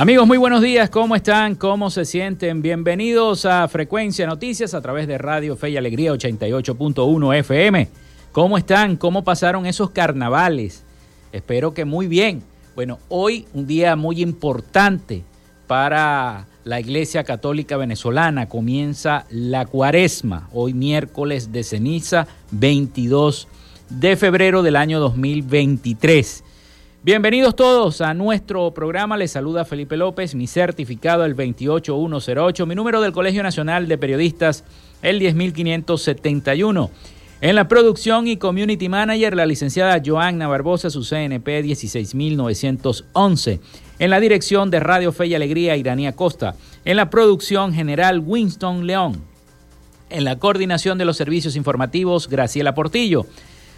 Amigos, muy buenos días. ¿Cómo están? ¿Cómo se sienten? Bienvenidos a Frecuencia Noticias a través de Radio Fe y Alegría 88.1 FM. ¿Cómo están? ¿Cómo pasaron esos carnavales? Espero que muy bien. Bueno, hoy un día muy importante para la Iglesia Católica Venezolana. Comienza la cuaresma, hoy miércoles de ceniza 22 de febrero del año 2023. Bienvenidos todos a nuestro programa. Les saluda Felipe López, mi certificado el 28108, mi número del Colegio Nacional de Periodistas el 10571. En la producción y community manager, la licenciada Joanna Barbosa, su CNP 16911. En la dirección de Radio Fe y Alegría, Iranía Costa. En la producción general, Winston León. En la coordinación de los servicios informativos, Graciela Portillo.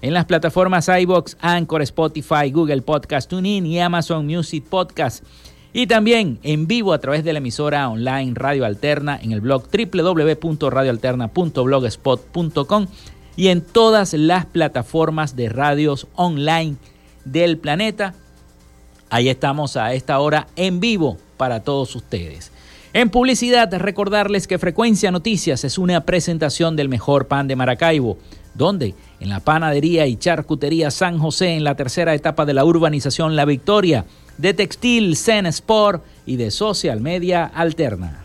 en las plataformas iBox, Anchor, Spotify, Google Podcast, TuneIn y Amazon Music Podcast. Y también en vivo a través de la emisora online Radio Alterna en el blog www.radioalterna.blogspot.com y en todas las plataformas de radios online del planeta. Ahí estamos a esta hora en vivo para todos ustedes. En publicidad, recordarles que Frecuencia Noticias es una presentación del mejor pan de Maracaibo ¿Dónde? En la panadería y charcutería San José, en la tercera etapa de la urbanización La Victoria, de Textil Zen Sport y de Social Media Alterna.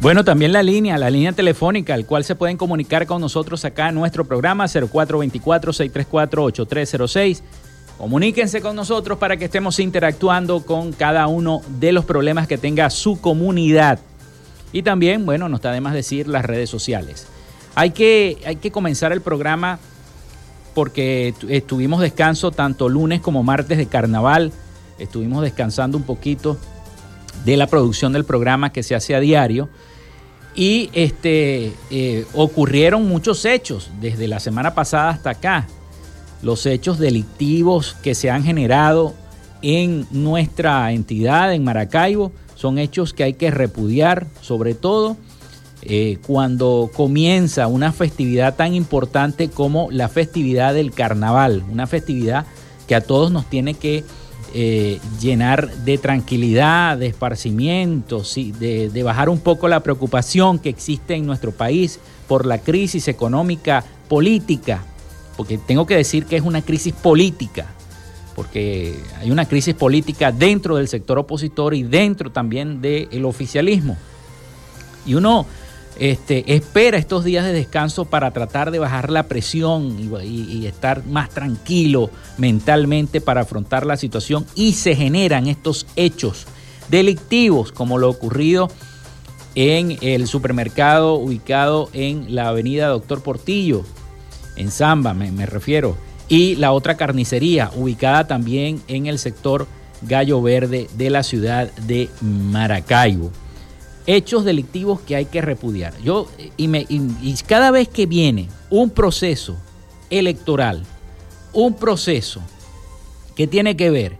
Bueno, también la línea, la línea telefónica, al cual se pueden comunicar con nosotros acá en nuestro programa 0424-634-8306. Comuníquense con nosotros para que estemos interactuando con cada uno de los problemas que tenga su comunidad. Y también, bueno, no está de más decir las redes sociales. Hay que, hay que comenzar el programa porque estuvimos descanso tanto lunes como martes de carnaval. Estuvimos descansando un poquito de la producción del programa que se hace a diario. Y este, eh, ocurrieron muchos hechos desde la semana pasada hasta acá. Los hechos delictivos que se han generado en nuestra entidad, en Maracaibo, son hechos que hay que repudiar, sobre todo eh, cuando comienza una festividad tan importante como la festividad del carnaval, una festividad que a todos nos tiene que eh, llenar de tranquilidad, de esparcimiento, de, de bajar un poco la preocupación que existe en nuestro país por la crisis económica política, porque tengo que decir que es una crisis política, porque hay una crisis política dentro del sector opositor y dentro también del oficialismo. Y uno este, espera estos días de descanso para tratar de bajar la presión y, estar más tranquilo mentalmente para afrontar la situación y se generan estos hechos delictivos como lo ocurrido en el supermercado ubicado en la avenida Doctor Portillo, en Zamba me, me refiero, y la otra carnicería ubicada también en el sector Gallo Verde de la ciudad de Maracaibo hechos delictivos que hay que repudiar. Yo, y, me, y, cada vez que viene un proceso electoral, un proceso que tiene que ver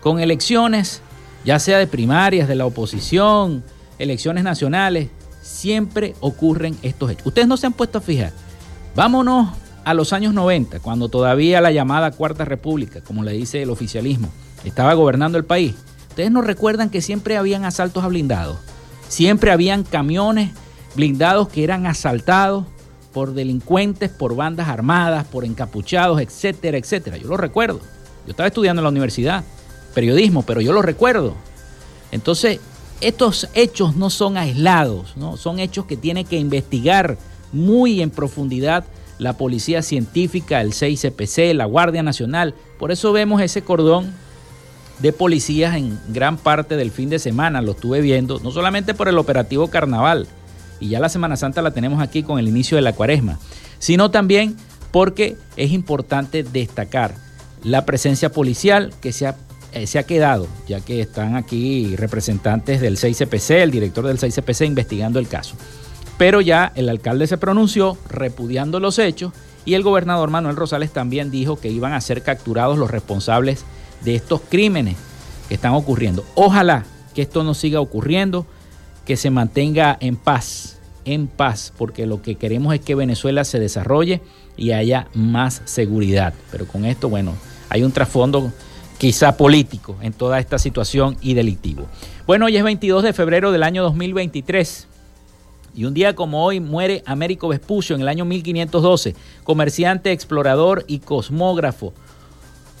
con elecciones, ya sea de primarias, de la oposición, elecciones nacionales, siempre ocurren estos hechos. Ustedes no se han puesto a fijar. Vámonos a los años 90, cuando todavía la llamada Cuarta República, como le dice el oficialismo, estaba gobernando el país. Ustedes no recuerdan que siempre habían asaltos a blindados Siempre habían camiones blindados que eran asaltados por delincuentes, por bandas armadas, por encapuchados, etcétera, etcétera. Yo lo recuerdo. Yo estaba estudiando en la universidad, periodismo, pero yo lo recuerdo. Entonces, estos hechos no son aislados, ¿no? son hechos que tiene que investigar muy en profundidad la Policía Científica, el 6CPC, la Guardia Nacional. Por eso vemos ese cordón de policías en gran parte del fin de semana, lo estuve viendo, no solamente por el operativo carnaval, y ya la Semana Santa la tenemos aquí con el inicio de la cuaresma, sino también porque es importante destacar la presencia policial que se ha, eh, se ha quedado, ya que están aquí representantes del 6CPC, el director del 6CPC investigando el caso. Pero ya el alcalde se pronunció repudiando los hechos y el gobernador Manuel Rosales también dijo que iban a ser capturados los responsables de estos crímenes que están ocurriendo. Ojalá que esto no siga ocurriendo, que se mantenga en paz, en paz, porque lo que queremos es que Venezuela se desarrolle y haya más seguridad. Pero con esto, bueno, hay un trasfondo quizá político en toda esta situación y delictivo. Bueno, hoy es 22 de febrero del año 2023. Y un día como hoy muere Américo Vespucio en el año 1512, comerciante, explorador y cosmógrafo,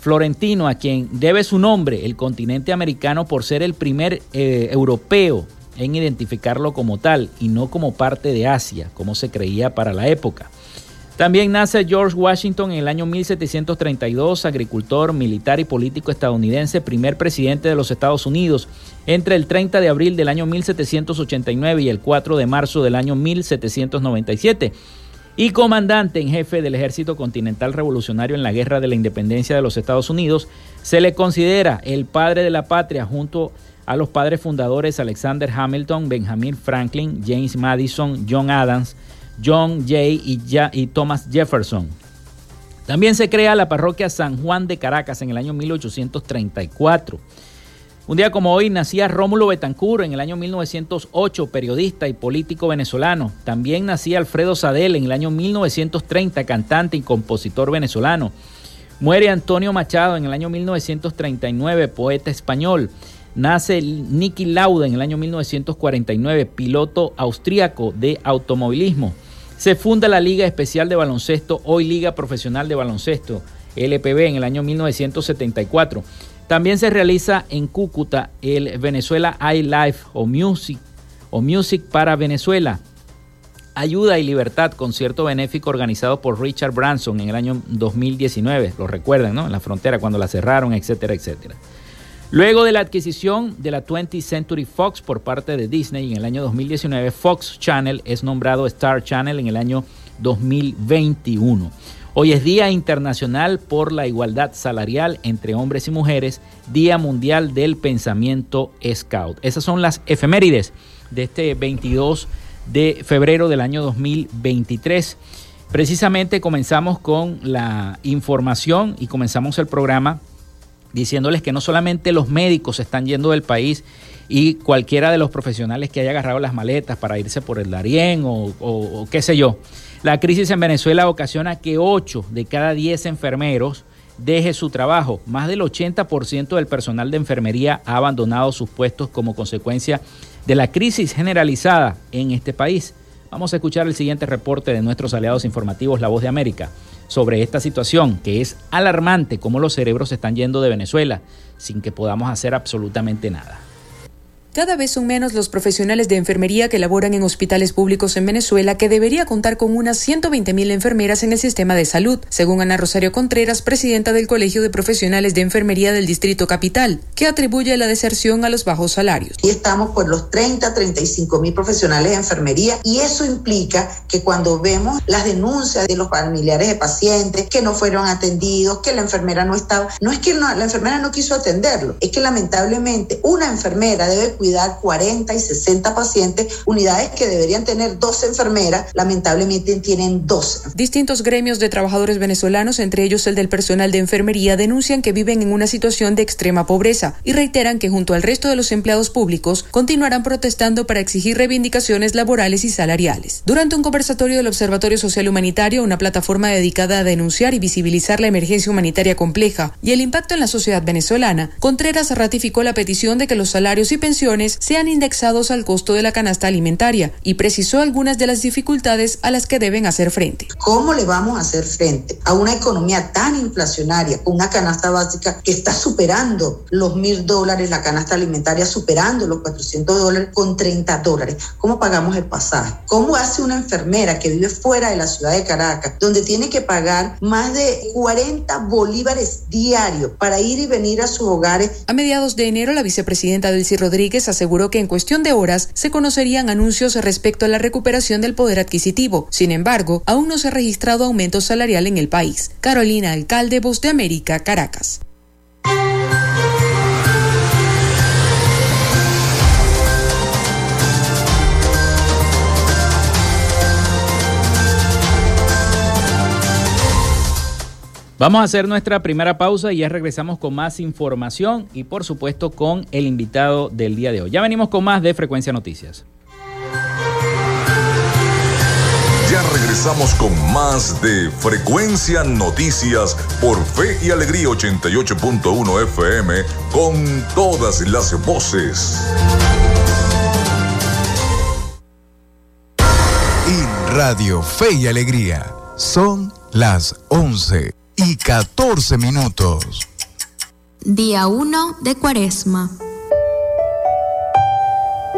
Florentino, a quien debe su nombre el continente americano por ser el primer eh, europeo en identificarlo como tal y no como parte de Asia, como se creía para la época. También nace George Washington en el año 1732, agricultor, militar y político estadounidense, primer presidente de los Estados Unidos, entre el 30 de abril del año 1789 y el 4 de marzo del año 1797 y comandante en jefe del Ejército Continental Revolucionario en la Guerra de la Independencia de los Estados Unidos, se le considera el padre de la patria junto a los padres fundadores Alexander Hamilton, Benjamin Franklin, James Madison, John Adams, John Jay y, Thomas Jefferson. También se crea la parroquia San Juan de Caracas en el año 1834. Un día como hoy nacía Rómulo Betancur en el año 1908, periodista y político venezolano. También nacía Alfredo Sadel en el año 1930, cantante y compositor venezolano. Muere Antonio Machado en el año 1939, poeta español. Nace Nicky Lauda en el año 1949, piloto austríaco de automovilismo. Se funda la Liga Especial de Baloncesto, hoy Liga Profesional de Baloncesto, LPB, en el año 1974. También se realiza en Cúcuta el Venezuela iLife o Music o Music para Venezuela. Ayuda y Libertad, concierto benéfico organizado por Richard Branson en el año 2019. Lo recuerdan, ¿no? En la frontera cuando la cerraron, etcétera, etcétera. Luego de la adquisición de la 20th Century Fox por parte de Disney en el año 2019, Fox Channel es nombrado Star Channel en el año 2021. Hoy es Día Internacional por la Igualdad Salarial entre Hombres y Mujeres, Día Mundial del Pensamiento Scout. Esas son las efemérides de este 22 de febrero del año 2023. Precisamente comenzamos con la información y comenzamos el programa diciéndoles que no solamente los médicos están yendo del país y cualquiera de los profesionales que haya agarrado las maletas para irse por el Darién o, qué sé yo. La crisis en Venezuela ocasiona que 8 de cada 10 enfermeros deje su trabajo. Más del 80% del personal de enfermería ha abandonado sus puestos como consecuencia de la crisis generalizada en este país. Vamos a escuchar el siguiente reporte de nuestros aliados informativos La Voz de América sobre esta situación que es alarmante cómo los cerebros están yendo de Venezuela sin que podamos hacer absolutamente nada. Cada vez son menos los profesionales de enfermería que laboran en hospitales públicos en Venezuela, que debería contar con unas 120.000 enfermeras en el sistema de salud, según Ana Rosario Contreras, presidenta del Colegio de Profesionales de Enfermería del Distrito Capital, que atribuye la deserción a los bajos salarios. Y estamos por los 30, 35 mil profesionales de enfermería y eso implica que cuando vemos las denuncias de los familiares de pacientes que no fueron atendidos, que la enfermera no estaba, no es que la enfermera no quiso atenderlo, es que lamentablemente una enfermera debe cuidar 40 y 60 pacientes, unidades que deberían tener dos enfermeras, lamentablemente tienen dos. Distintos gremios de trabajadores venezolanos, entre ellos el del personal de enfermería, denuncian que viven en una situación de extrema pobreza y reiteran que junto al resto de los empleados públicos continuarán protestando para exigir reivindicaciones laborales y salariales. Durante un conversatorio del Observatorio Social Humanitario, una plataforma dedicada a denunciar y visibilizar la emergencia humanitaria compleja y el impacto en la sociedad venezolana, Contreras ratificó la petición de que los salarios y pensiones sean indexados al costo de la canasta alimentaria y precisó algunas de las dificultades a las que deben hacer frente. ¿Cómo le vamos a hacer frente a una economía tan inflacionaria, una canasta básica que está superando los mil dólares, la canasta alimentaria superando los 400 dólares con 30 dólares? ¿Cómo pagamos el pasaje? ¿Cómo hace una enfermera que vive fuera de la ciudad de Caracas, donde tiene que pagar más de 40 bolívares diarios para ir y venir a sus hogares? A mediados de enero, la vicepresidenta Delcy Rodríguez aseguró que en cuestión de horas se conocerían anuncios respecto a la recuperación del poder adquisitivo. Sin embargo, aún no se ha registrado aumento salarial en el país. Carolina Alcalde, Voz de América, Caracas. Vamos a hacer nuestra primera pausa y ya regresamos con más información y por supuesto con el invitado del día de hoy. Ya venimos con más de Frecuencia Noticias. Ya regresamos con más de Frecuencia Noticias por Fe y Alegría 88.1 FM con todas las voces. En Radio Fe y Alegría son las 11 y 14 minutos. Día 1 de Cuaresma.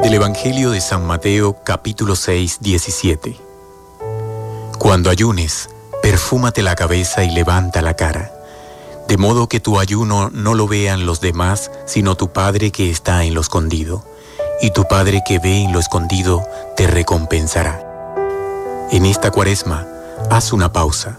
Del Evangelio de San Mateo capítulo 6, 17. Cuando ayunes, perfúmate la cabeza y levanta la cara, de modo que tu ayuno no lo vean los demás, sino tu Padre que está en lo escondido, y tu Padre que ve en lo escondido te recompensará. En esta cuaresma, haz una pausa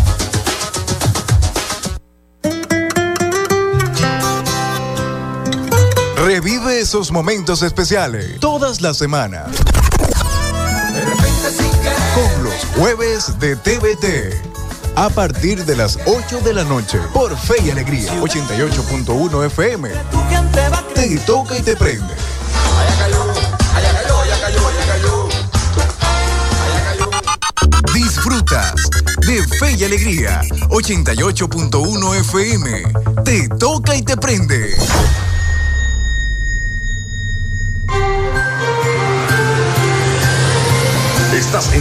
Revive esos momentos especiales todas las semanas. Con los jueves de TVT. A partir de las 8 de la noche por Fe y Alegría 88.1 FM. Te toca y te prende. Disfrutas de Fe y Alegría 88.1 FM. Te toca y te prende.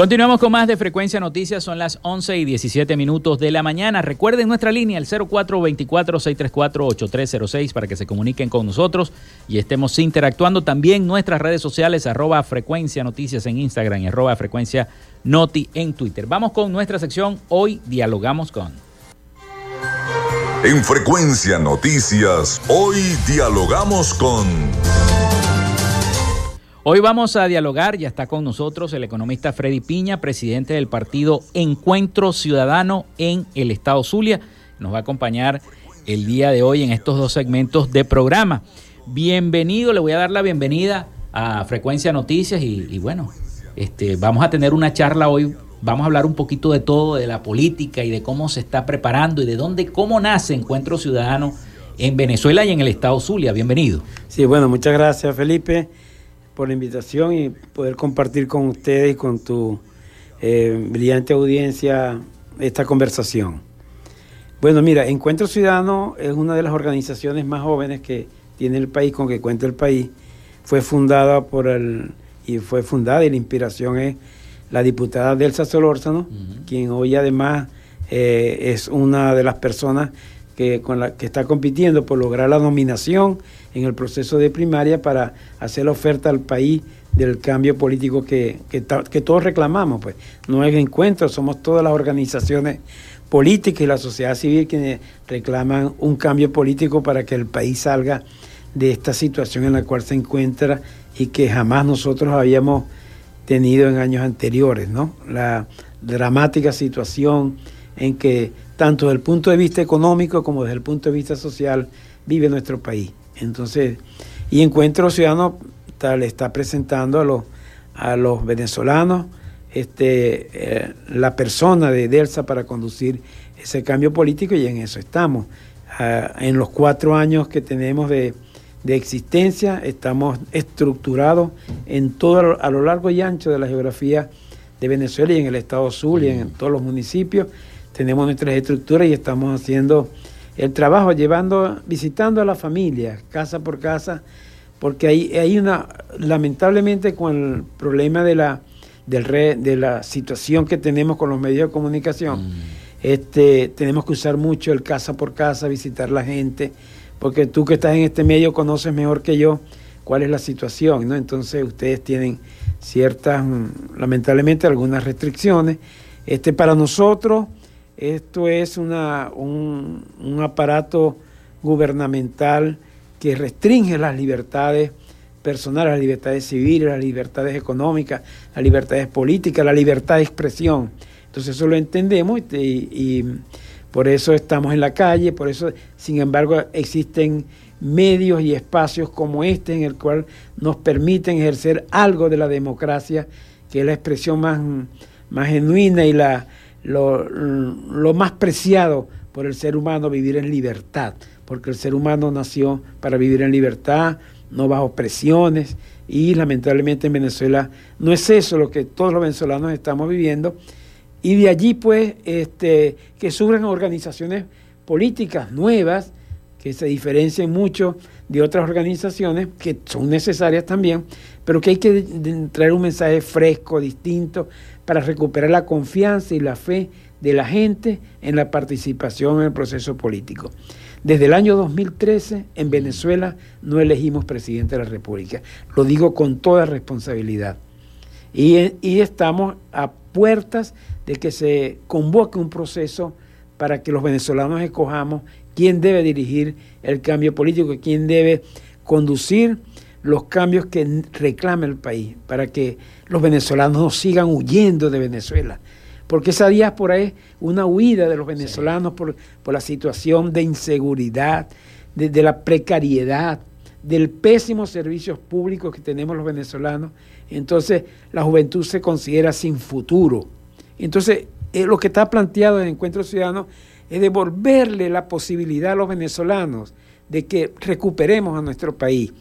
Continuamos con más de Frecuencia Noticias, son las 11 y 17 minutos de la mañana. Recuerden nuestra línea, el 0424-634-8306, para que se comuniquen con nosotros y estemos interactuando. También nuestras redes sociales, arroba Frecuencia Noticias en Instagram y arroba Frecuencia Noti en Twitter. Vamos con nuestra sección, hoy dialogamos con... En Frecuencia Noticias, hoy dialogamos con... Hoy vamos a dialogar, ya está con nosotros el economista Freddy Piña, presidente del partido Encuentro Ciudadano en el Estado Zulia. Nos va a acompañar el día de hoy en estos dos segmentos de programa. Bienvenido, le voy a dar la bienvenida a Frecuencia Noticias y, bueno, este, vamos a tener una charla hoy. Vamos a hablar un poquito de todo, de la política y de cómo se está preparando y de dónde, cómo nace Encuentro Ciudadano en Venezuela y en el Estado Zulia. Bienvenido. Sí, bueno, muchas gracias Felipe por la invitación y poder compartir con ustedes y con tu eh, brillante audiencia esta conversación. Bueno, mira, Encuentro Ciudadano es una de las organizaciones más jóvenes que tiene el país, con que cuenta el país. Fue fundada por el, y fue fundada y la inspiración es la diputada Delsa Solórzano, quien hoy además eh, es una de las personas que, con la, que está compitiendo por lograr la nominación en el proceso de primaria para hacer la oferta al país del cambio político que, que, todos reclamamos. Pues. No es encuentro, somos todas las organizaciones políticas y la sociedad civil quienes reclaman un cambio político para que el país salga de esta situación en la cual se encuentra y que jamás nosotros habíamos tenido en años anteriores, ¿no? La dramática situación en que tanto desde el punto de vista económico como desde el punto de vista social vive nuestro país. Entonces, y Encuentro Ciudadano le está presentando a los, a los venezolanos este, eh, la persona de Delsa para conducir ese cambio político y en eso estamos. Ah, en los cuatro años que tenemos de, existencia estamos estructurados en todo a lo largo y ancho de la geografía de Venezuela y en el estado sur y en todos los municipios. Tenemos nuestras estructuras y estamos haciendo el trabajo, llevando, visitando a la familia, casa por casa, porque hay, hay una, lamentablemente con el problema de la, del de la situación que tenemos con los medios de comunicación, mm. este, tenemos que usar mucho el casa por casa, visitar la gente, porque tú que estás en este medio conoces mejor que yo cuál es la situación, ¿no? Entonces ustedes tienen ciertas, mm, lamentablemente, algunas restricciones. Este, para nosotros, esto es una, un, aparato gubernamental que restringe las libertades personales, las libertades civiles, las libertades económicas, las libertades políticas, la libertad de expresión. Entonces eso lo entendemos y, Por eso estamos en la calle, por eso, sin embargo, existen medios y espacios como este en el cual nos permiten ejercer algo de la democracia, que es la expresión más, más genuina y la, lo, lo más preciado por el ser humano, vivir en libertad, porque el ser humano nació para vivir en libertad, no bajo presiones, y lamentablemente en Venezuela no es eso lo que todos los venezolanos estamos viviendo, y de allí pues este, que surgen organizaciones políticas nuevas, que se diferencian mucho de otras organizaciones que son necesarias también, pero que hay que traer un mensaje fresco, distinto, para recuperar la confianza y la fe de la gente en la participación en el proceso político. Desde el año 2013 en Venezuela no elegimos presidente de la República. Lo digo con toda responsabilidad. Y, y, estamos a puertas de que se convoque un proceso para que los venezolanos escojamos quién debe dirigir el cambio político, quién debe conducir los cambios que reclama el país, para que los venezolanos no sigan huyendo de Venezuela. Porque esa diáspora es una huida de los venezolanos por, la situación de inseguridad, de, la precariedad, del pésimo servicios públicos que tenemos los venezolanos. Entonces la juventud se considera sin futuro. Entonces eh, lo que está planteado en Encuentro Ciudadano es devolverle la posibilidad a los venezolanos de que recuperemos a nuestro país,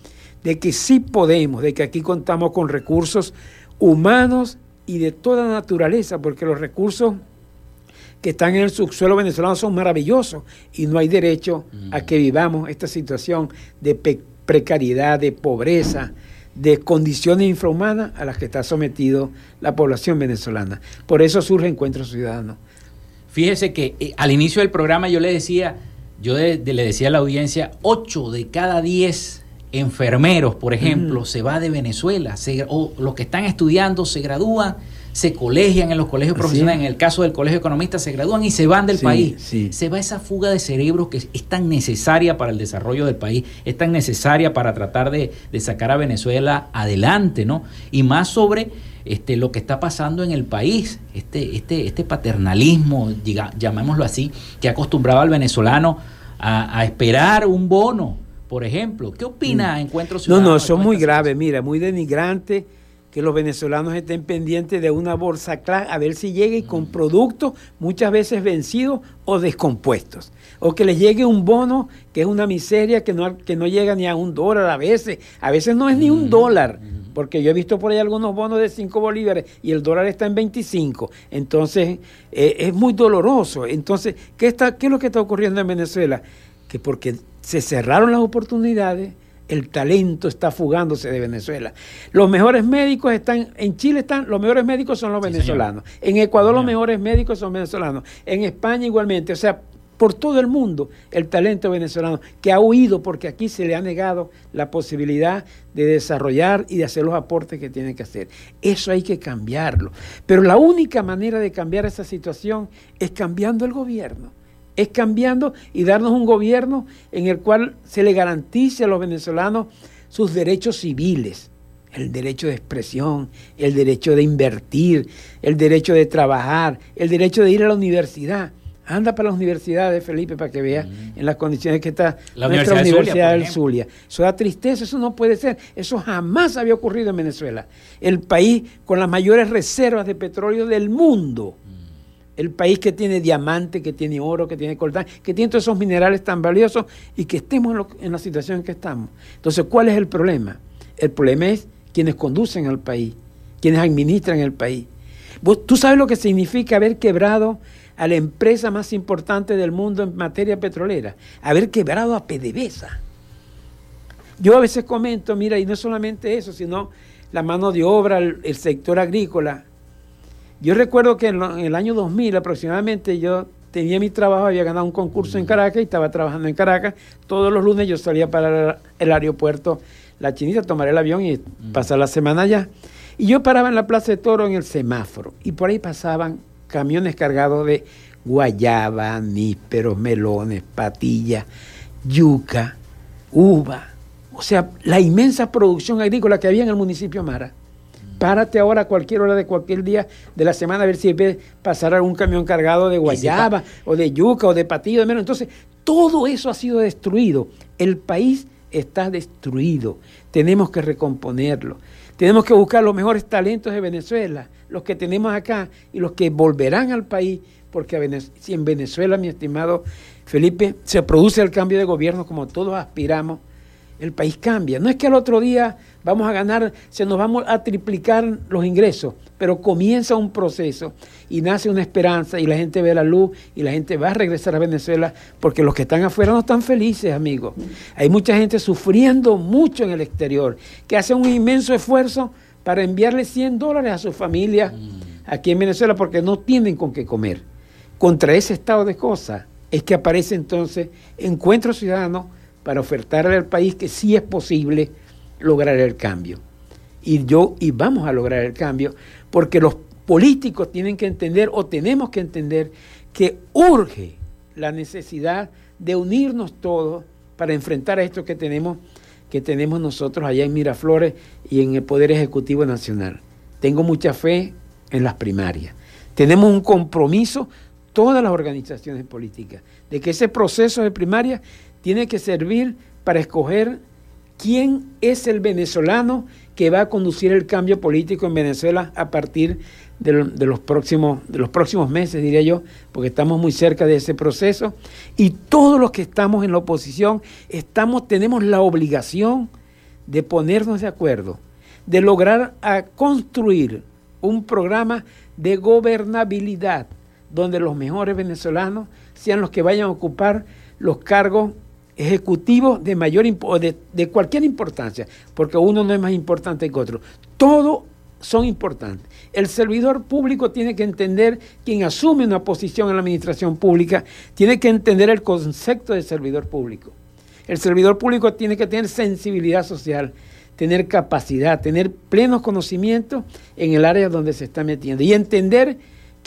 de que sí podemos, de que aquí contamos con recursos humanos y de toda naturaleza, porque los recursos que están en el subsuelo venezolano son maravillosos y no hay derecho a que vivamos esta situación de precariedad, de pobreza, de condiciones infrahumanas a las que está sometido la población venezolana. Por eso surge Encuentro Ciudadano. Fíjese que eh, al inicio del programa yo le decía, yo le decía a la audiencia, 8 de cada 10 enfermeros, por ejemplo, se va de Venezuela, o los que están estudiando se gradúan, se colegian en los colegios profesionales, en el caso del colegio economista, se gradúan y se van del país. Se va esa fuga de cerebros que es tan necesaria para el desarrollo del país, es tan necesaria para tratar de, de sacar a Venezuela adelante, ¿no? Y más sobre este, lo que está pasando en el país, este, este, este paternalismo, llamémoslo así, que ha acostumbrado al venezolano a, esperar un bono, por ejemplo. ¿Qué opina mm. Encuentro Ciudadano? No, no, son muy graves, mira, muy denigrante que los venezolanos estén pendientes de una bolsa clara, a ver si llega y con mm. productos muchas veces vencidos o descompuestos. O que les llegue un bono que es una miseria que no, que no llega ni a un dólar a veces. A veces no es ni un mm. dólar porque yo he visto por ahí algunos bonos de 5 bolívares y el dólar está en 25. Entonces, eh, es muy doloroso. Entonces, ¿qué, está, ¿qué es lo que está ocurriendo en Venezuela? Que porque se cerraron las oportunidades, el talento está fugándose de Venezuela. Los mejores médicos están, en Chile están, los mejores médicos son los venezolanos. En Ecuador los mejores médicos son venezolanos. En España igualmente. O sea, por todo el mundo el talento venezolano, que ha huido porque aquí se le ha negado la posibilidad de desarrollar y de hacer los aportes que tiene que hacer. Eso hay que cambiarlo. Pero la única manera de cambiar esa situación es cambiando el gobierno. Es cambiando y darnos un gobierno en el cual se le garantice a los venezolanos sus derechos civiles, el derecho de expresión, el derecho de invertir, el derecho de trabajar, el derecho de ir a la universidad. Anda para las universidades, Felipe, para que veas en las condiciones que está la nuestra Universidad, del Zulia. Eso da tristeza, eso no puede ser. Eso jamás había ocurrido en Venezuela. El país con las mayores reservas de petróleo del mundo. El país que tiene diamante, que tiene oro, que tiene coltán, que tiene todos esos minerales tan valiosos y que estemos en la situación en que estamos. Entonces, ¿cuál es el problema? El problema es quienes conducen al país, quienes administran el país. ¿Tú sabes lo que significa haber quebrado a la empresa más importante del mundo en materia petrolera, haber quebrado a PDVSA. Yo a veces comento, mira, y no solamente eso, sino la mano de obra, el, sector agrícola. Yo recuerdo que en, el año 2000 aproximadamente yo tenía mi trabajo, había ganado un concurso en Caracas y estaba trabajando en Caracas. Todos los lunes yo salía para el aeropuerto La Chinita, tomar el avión y pasar la semana allá. Y yo paraba en la Plaza de Toro en el semáforo y por ahí pasaban camiones cargados de guayaba, nísperos, melones, patillas, yuca, uva. O sea, la inmensa producción agrícola que había en el municipio Mara. Párate ahora a cualquier hora de cualquier día de la semana a ver si ves pasar algún camión cargado de guayaba o de yuca o de patillo de menos. Entonces, todo eso ha sido destruido. El país está destruido. Tenemos que recomponerlo. Tenemos que buscar los mejores talentos de Venezuela, los que tenemos acá y los que volverán al país, porque si en Venezuela, mi estimado Felipe, se produce el cambio de gobierno como todos aspiramos, el país cambia. No es que al otro día vamos a ganar, se nos vamos a triplicar los ingresos, pero comienza un proceso y nace una esperanza y la gente ve la luz y la gente va a regresar a Venezuela porque los que están afuera no están felices, amigos. Hay mucha gente sufriendo mucho en el exterior, que hace un inmenso esfuerzo para enviarle 100 dólares a su familia aquí en Venezuela porque no tienen con qué comer. Contra ese estado de cosas es que aparece entonces Encuentro Ciudadano para ofertarle al país que sí es posible lograr el cambio. Y yo, y vamos a lograr el cambio, porque los políticos tienen que entender, o tenemos que entender, que urge la necesidad de unirnos todos para enfrentar a esto que tenemos, que tenemos nosotros allá en Miraflores y en el Poder Ejecutivo Nacional. Tengo mucha fe en las primarias. Tenemos un compromiso, todas las organizaciones políticas, de que ese proceso de primaria tiene que servir para escoger quién es el venezolano que va a conducir el cambio político en Venezuela a partir de, los, próximos, meses, diría yo, porque estamos muy cerca de ese proceso. Y todos los que estamos en la oposición tenemos la obligación de ponernos de acuerdo, de lograr construir un programa de gobernabilidad donde los mejores venezolanos sean los que vayan a ocupar los cargos ejecutivo de mayor de, de cualquier importancia, porque uno no es más importante que otro. Todos son importantes. El servidor público tiene que entender, quien asume una posición en la administración pública, tiene que entender el concepto de servidor público. El servidor público tiene que tener sensibilidad social, tener capacidad, tener plenos conocimientos en el área donde se está metiendo y entender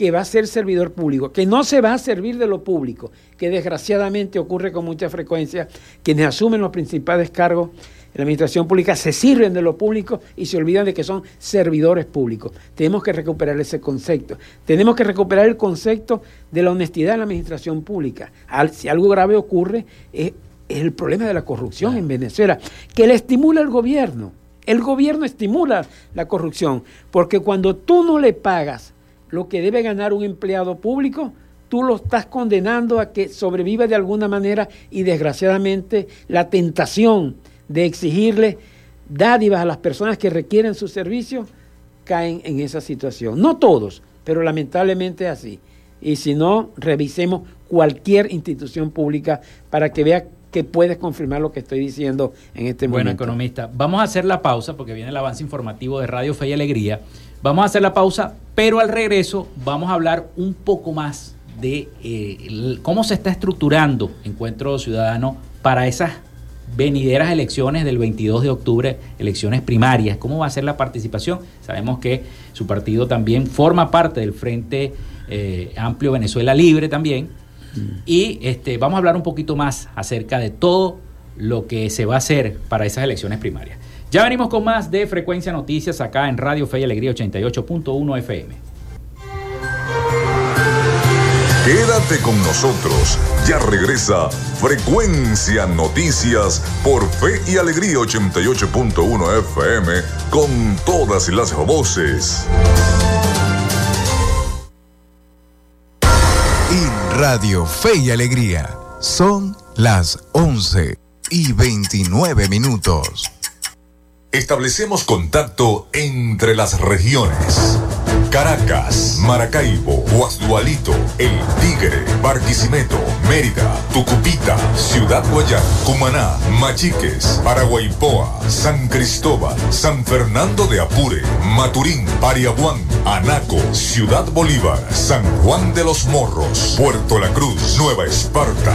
que va a ser servidor público, que no se va a servir de lo público, que desgraciadamente ocurre con mucha frecuencia, quienes asumen los principales cargos en la administración pública se sirven de lo público y se olvidan de que son servidores públicos. Tenemos que recuperar ese concepto. Tenemos que recuperar el concepto de la honestidad en la administración pública. si algo grave ocurre, es, el problema de la corrupción en Venezuela, que le estimula el gobierno. El gobierno estimula la corrupción, porque cuando tú no le pagas lo que debe ganar un empleado público, tú lo estás condenando a que sobreviva de alguna manera y desgraciadamente la tentación de exigirle dádivas a las personas que requieren su servicio caen en esa situación. No todos, pero lamentablemente así. Y si no, revisemos cualquier institución pública para que vea que puedes confirmar lo que estoy diciendo en este momento. Bueno, economista, vamos a hacer la pausa porque viene el avance informativo de Radio Fe y Alegría. Vamos a hacer la pausa, pero al regreso vamos a hablar un poco más de eh, cómo se está estructurando Encuentro Ciudadano para esas venideras elecciones del 22 de octubre, elecciones primarias. ¿Cómo va a ser la participación? Sabemos que su partido también forma parte del Frente eh, Amplio Venezuela Libre también. Mm. Y este, vamos a hablar un poquito más acerca de todo lo que se va a hacer para esas elecciones primarias. Ya venimos con más de Frecuencia Noticias acá en Radio Fe y Alegría 88.1 FM. Quédate con nosotros. Ya regresa Frecuencia Noticias por Fe y Alegría 88.1 FM con todas las voces. En Radio Fe y Alegría son las 11 y 29 minutos. Establecemos contacto entre las regiones. Caracas, Maracaibo, Guasdualito, El Tigre, Barquisimeto, Mérida, Tucupita, Ciudad Guayán, Cumaná, Machiques, Paraguaypoa, San Cristóbal, San Fernando de Apure, Maturín, Pariabuán, Anaco, Ciudad Bolívar, San Juan de los Morros, Puerto La Cruz, Nueva Esparta.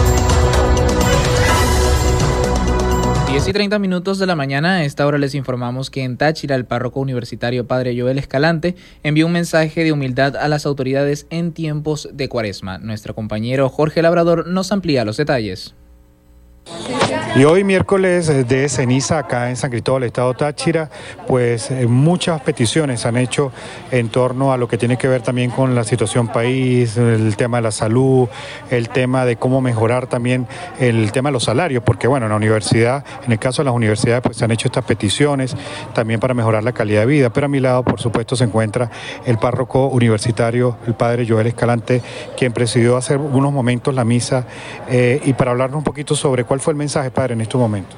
10 y 30 minutos de la mañana, a esta hora les informamos que en Táchira el párroco universitario Padre Joel Escalante envió un mensaje de humildad a las autoridades en tiempos de cuaresma. Nuestro compañero Jorge Labrador nos amplía los detalles. Y hoy miércoles de ceniza acá en San Cristóbal, Estado Táchira, pues eh, muchas peticiones han hecho en torno a lo que tiene que ver también con la situación país, el tema de la salud, el tema de cómo mejorar también el tema de los salarios, porque bueno, en la universidad, en el caso de las universidades, pues se han hecho estas peticiones también para mejorar la calidad de vida, pero a mi lado, por supuesto, se encuentra el párroco universitario, el padre Joel Escalante, quien presidió hace unos momentos la misa eh, y para hablarnos un poquito sobre cuál fue el mensaje, padre, en estos momentos.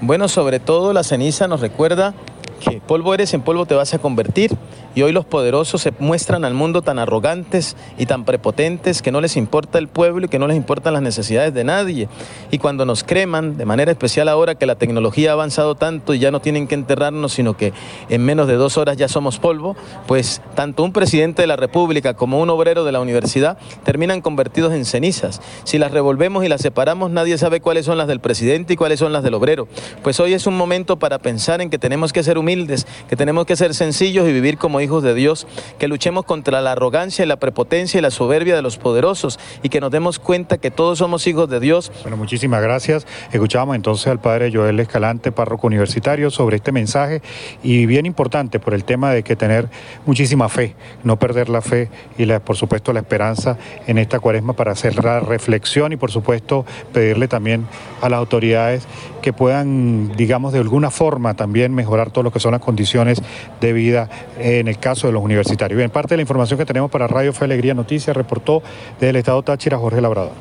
Bueno, sobre todo la ceniza nos recuerda que polvo eres, en polvo te vas a convertir. Y hoy los poderosos se muestran al mundo tan arrogantes y tan prepotentes que no les importa el pueblo y que no les importan las necesidades de nadie. Y cuando nos creman, de manera especial ahora que la tecnología ha avanzado tanto y ya no tienen que enterrarnos, sino que en menos de dos horas ya somos polvo, pues tanto un presidente de la República como un obrero de la universidad terminan convertidos en cenizas. Si las revolvemos y las separamos, nadie sabe cuáles son las del presidente y cuáles son las del obrero. Pues hoy es un momento para pensar en que tenemos que ser humildes, que tenemos que ser sencillos y vivir como hijos de Dios, que luchemos contra la arrogancia y la prepotencia y la soberbia de los poderosos y que nos demos cuenta que todos somos hijos de Dios. Bueno, muchísimas gracias. Escuchábamos entonces al padre Joel Escalante, párroco universitario, sobre este mensaje y bien importante por el tema de que tener muchísima fe, no perder la fe y por supuesto la esperanza en esta cuaresma para hacer la reflexión y por supuesto pedirle también a las autoridades que puedan, digamos, de alguna forma también mejorar todo lo que son las condiciones de vida en el caso de los universitarios. Bien, parte de la información que tenemos para Radio Fe Alegría Noticias reportó desde el Estado Táchira Jorge Labrador.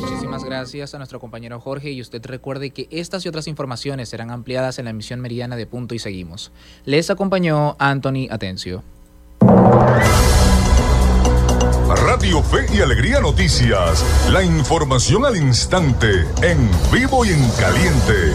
Muchísimas gracias a nuestro compañero Jorge y usted recuerde que estas y otras informaciones serán ampliadas en la emisión meridiana de Punto y Seguimos. Les acompañó Anthony Atencio. Radio Fe y Alegría Noticias. La información al instante, en vivo y en caliente.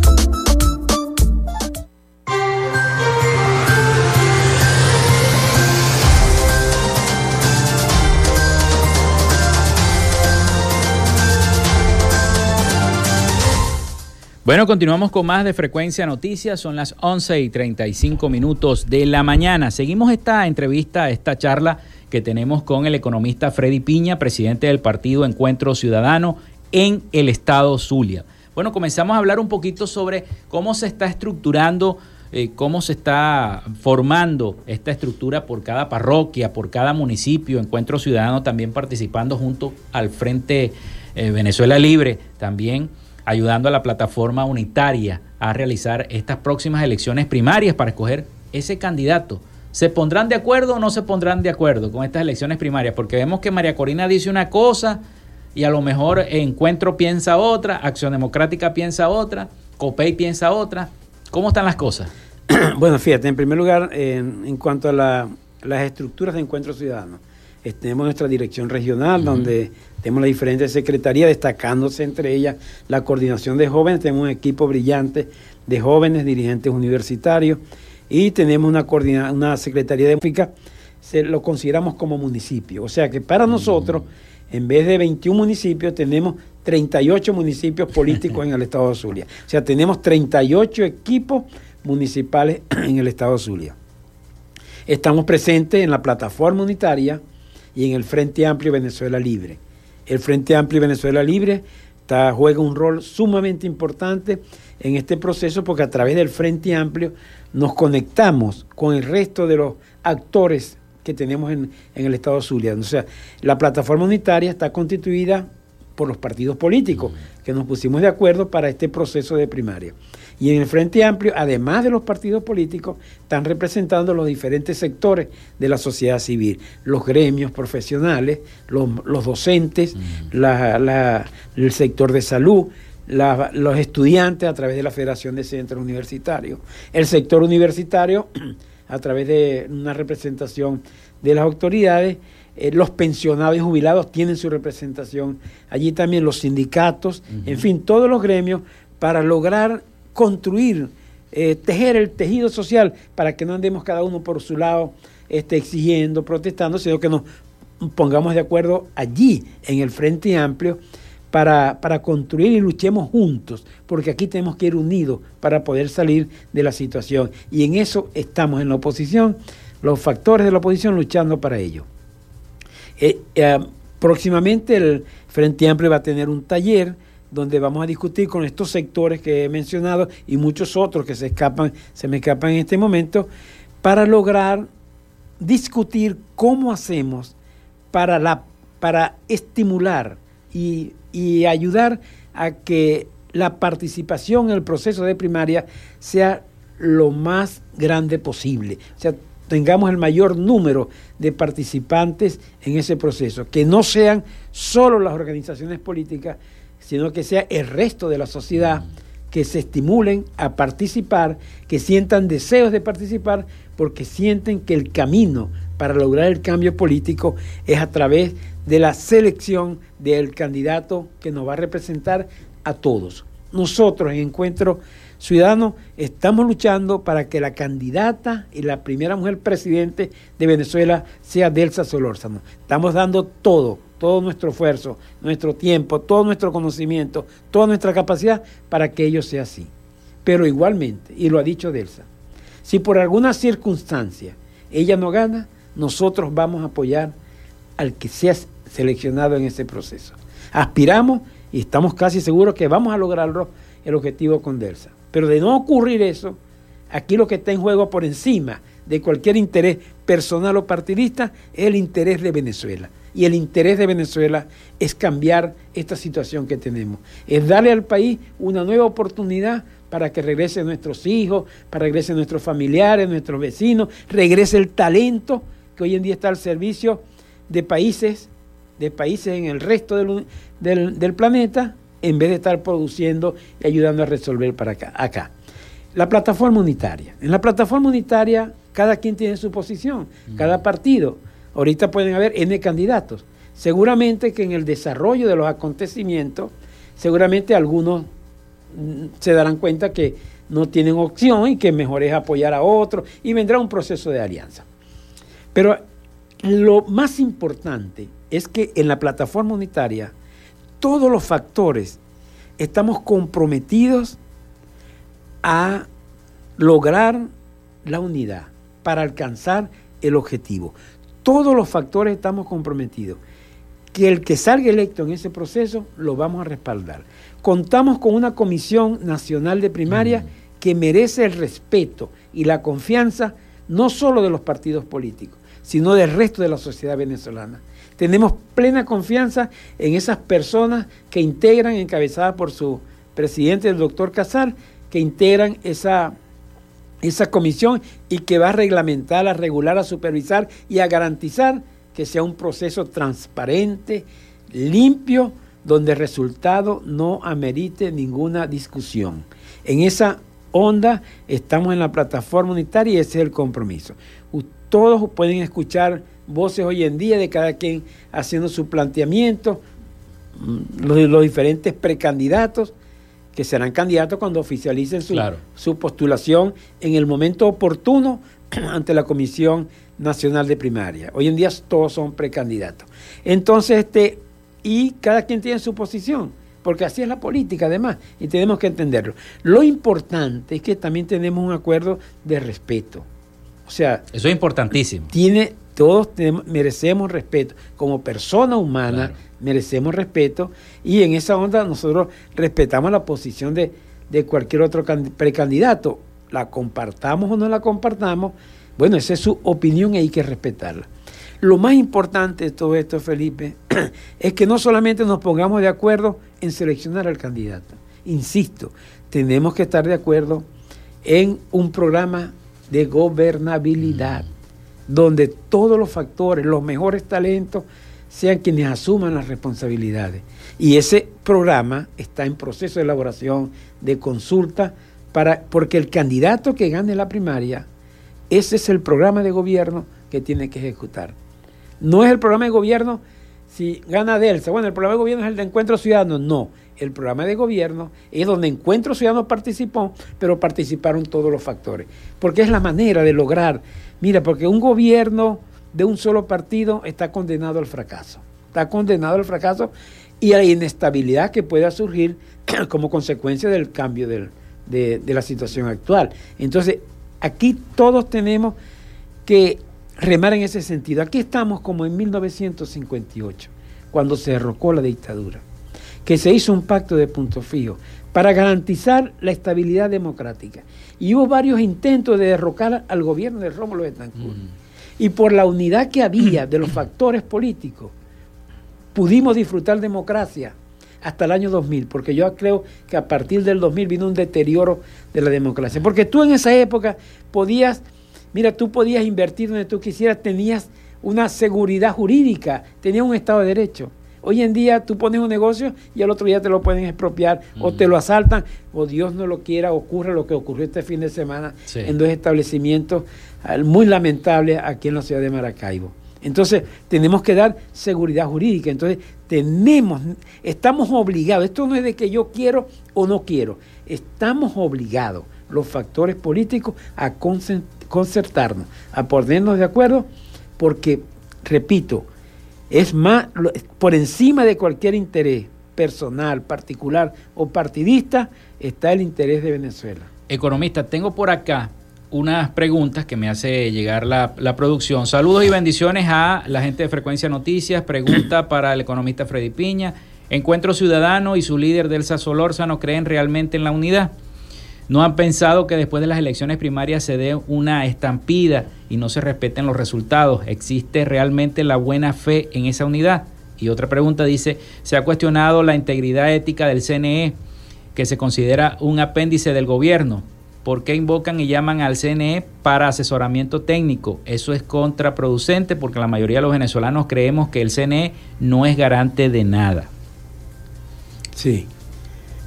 Bueno, continuamos con más de Frecuencia Noticias. Son las 11 y 35 minutos de la mañana. Seguimos esta entrevista, esta charla que tenemos con el economista Freddy Piña, presidente del partido Encuentro Ciudadano en el estado Zulia. Bueno, comenzamos a hablar un poquito sobre cómo se está estructurando eh, cómo se está formando esta estructura por cada parroquia, por cada municipio, Encuentro Ciudadano también participando junto al Frente eh, Venezuela Libre, también ayudando a la plataforma unitaria a realizar estas próximas elecciones primarias para escoger ese candidato. ¿Se pondrán de acuerdo o no se pondrán de acuerdo con estas elecciones primarias? Porque vemos que María Corina dice una cosa y a lo mejor Encuentro piensa otra, Acción Democrática piensa otra, COPEI piensa otra. ¿Cómo están las cosas? Bueno, fíjate, en primer lugar, en, cuanto a las estructuras de Encuentro Ciudadano, tenemos nuestra dirección regional, donde tenemos las diferentes secretarías, destacándose entre ellas la coordinación de jóvenes, tenemos un equipo brillante de jóvenes, dirigentes universitarios, y tenemos una, una secretaría de música, se lo consideramos como municipio. O sea que para nosotros, en vez de 21 municipios, tenemos 38 municipios políticos en el estado de Zulia. O sea, tenemos 38 equipos municipales en el estado de Zulia. Estamos presentes en la plataforma unitaria y en el Frente Amplio Venezuela Libre. El Frente Amplio Venezuela Libre está, juega un rol sumamente importante en este proceso porque a través del Frente Amplio nos conectamos con el resto de los actores que tenemos en, el Estado Zulia. O sea, la plataforma unitaria está constituida por los partidos políticos que nos pusimos de acuerdo para este proceso de primaria. Y en el Frente Amplio, además de los partidos políticos, están representando los diferentes sectores de la sociedad civil, los gremios profesionales, los, docentes, el sector de salud, los estudiantes a través de la Federación de Centros Universitarios, el sector universitario a través de una representación de las autoridades, eh, los pensionados y jubilados tienen su representación, allí también los sindicatos, en fin, todos los gremios para lograr construir, eh, tejer el tejido social para que no andemos cada uno por su lado este, exigiendo, protestando, sino que nos pongamos de acuerdo allí, en el Frente Amplio, para, para, construir y luchemos juntos, porque aquí tenemos que ir unidos para poder salir de la situación. Y en eso estamos en la oposición, los factores de la oposición luchando para ello. Eh, eh, próximamente el Frente Amplio va a tener un taller donde vamos a discutir con estos sectores que he mencionado y muchos otros que se escapan, se me escapan en este momento, para lograr discutir cómo hacemos para, la, para estimular y, y ayudar a que la participación en el proceso de primaria sea lo más grande posible. O sea, tengamos el mayor número de participantes en ese proceso, que no sean solo las organizaciones políticas, sino que sea el resto de la sociedad que se estimulen a participar, que sientan deseos de participar, porque sienten que el camino para lograr el cambio político es a través de la selección del candidato que nos va a representar a todos. Nosotros en Encuentro Ciudadano estamos luchando para que la candidata y la primera mujer presidente de Venezuela sea Delsa Solórzano. Estamos dando todo todo nuestro esfuerzo, nuestro tiempo, todo nuestro conocimiento, toda nuestra capacidad para que ello sea así. Pero igualmente, y lo ha dicho Delsa, si por alguna circunstancia ella no gana, nosotros vamos a apoyar al que sea seleccionado en ese proceso. Aspiramos y estamos casi seguros que vamos a lograrlo el objetivo con Delsa. Pero de no ocurrir eso, aquí lo que está en juego por encima de cualquier interés personal o partidista es el interés de Venezuela. Y el interés de Venezuela es cambiar esta situación que tenemos, es darle al país una nueva oportunidad para que regresen nuestros hijos, para que regresen nuestros familiares, nuestros vecinos, regrese el talento que hoy en día está al servicio de países, de países en el resto del, del, planeta, en vez de estar produciendo y ayudando a resolver para acá, acá. La plataforma unitaria. En la plataforma unitaria cada quien tiene su posición, cada partido. Ahorita pueden haber N candidatos. Seguramente que en el desarrollo de los acontecimientos, seguramente algunos mm, se darán cuenta que no tienen opción y que mejor es apoyar a otros y vendrá un proceso de alianza. Pero lo más importante es que en la plataforma unitaria todos los factores estamos comprometidos a lograr la unidad para alcanzar el objetivo todos los factores estamos comprometidos. Que el que salga electo en ese proceso lo vamos a respaldar. Contamos con una comisión nacional de primaria que merece el respeto y la confianza no solo de los partidos políticos, sino del resto de la sociedad venezolana. Tenemos plena confianza en esas personas que integran, encabezadas por su presidente, el doctor Casar, que integran esa, esa comisión y que va a reglamentar, a regular, a supervisar y a garantizar que sea un proceso transparente, limpio, donde el resultado no amerite ninguna discusión. En esa onda estamos en la plataforma unitaria y ese es el compromiso. Todos pueden escuchar voces hoy en día de cada quien haciendo su planteamiento, mm, los, los diferentes precandidatos que serán candidatos cuando oficialicen su, su postulación en el momento oportuno ante la Comisión Nacional de Primaria. Hoy en día todos son precandidatos. Entonces, este, y cada quien tiene su posición, porque así es la política además, y tenemos que entenderlo. Lo importante es que también tenemos un acuerdo de respeto. O sea, eso es importantísimo. Tiene, todos merecemos respeto. Como persona humana merecemos respeto y en esa onda nosotros respetamos la posición de, de cualquier otro precandidato. La compartamos o no la compartamos, bueno, esa es su opinión y hay que respetarla. Lo más importante de todo esto, Felipe, es que no solamente nos pongamos de acuerdo en seleccionar al candidato. Insisto, tenemos que estar de acuerdo en un programa de gobernabilidad, donde todos los factores, los mejores talentos, sean quienes asuman las responsabilidades. Y ese programa está en proceso de elaboración, de consulta, para, porque el candidato que gane la primaria, ese es el programa de gobierno que tiene que ejecutar. No es el programa de gobierno si gana Delsa. Bueno, el programa de gobierno es el de Encuentro Ciudadano. No, el programa de gobierno es donde Encuentro Ciudadano participó, pero participaron todos los factores. Porque es la manera de lograr, mira, porque un gobierno de un solo partido está condenado al fracaso. Está condenado al fracaso y a la inestabilidad que pueda surgir como consecuencia del cambio de, de la situación actual. Entonces, aquí todos tenemos que remar en ese sentido. Aquí estamos como en 1958, cuando se derrocó la dictadura que se hizo un pacto de punto fijo para garantizar la estabilidad democrática. Y hubo varios intentos de derrocar al gobierno de Rómulo Betancourt. Y por la unidad que había de los factores políticos, pudimos disfrutar democracia hasta el año 2000, porque yo creo que a partir del 2000 vino un deterioro de la democracia. Porque tú en esa época podías, mira, tú podías invertir donde tú quisieras, tenías una seguridad jurídica, tenías un Estado de Derecho. Hoy en día tú pones un negocio y al otro día te lo pueden expropiar o te lo asaltan o Dios no lo quiera, ocurre lo que ocurrió este fin de semana en dos establecimientos muy lamentables aquí en la ciudad de Maracaibo. Entonces tenemos que dar seguridad jurídica. Entonces tenemos, estamos obligados, esto no es de que yo quiero o no quiero, estamos obligados los factores políticos a concertarnos, a ponernos de acuerdo, porque, repito, es más, por encima de cualquier interés personal, particular o partidista, está el interés de Venezuela. Economista, tengo por acá unas preguntas que me hace llegar la, producción. Saludos y bendiciones a la gente de Frecuencia Noticias. Pregunta para el economista Freddy Piña. Encuentro Ciudadano y su líder Delsa Solórzano creen realmente en la unidad. ¿No han pensado que después de las elecciones primarias se dé una estampida y no se respeten los resultados? ¿Existe realmente la buena fe en esa unidad? Y otra pregunta dice, ¿se ha cuestionado la integridad ética del CNE, que se considera un apéndice del gobierno? ¿Por qué invocan y llaman al CNE para asesoramiento técnico? Eso es contraproducente porque la mayoría de los venezolanos creemos que el CNE no es garante de nada. Sí,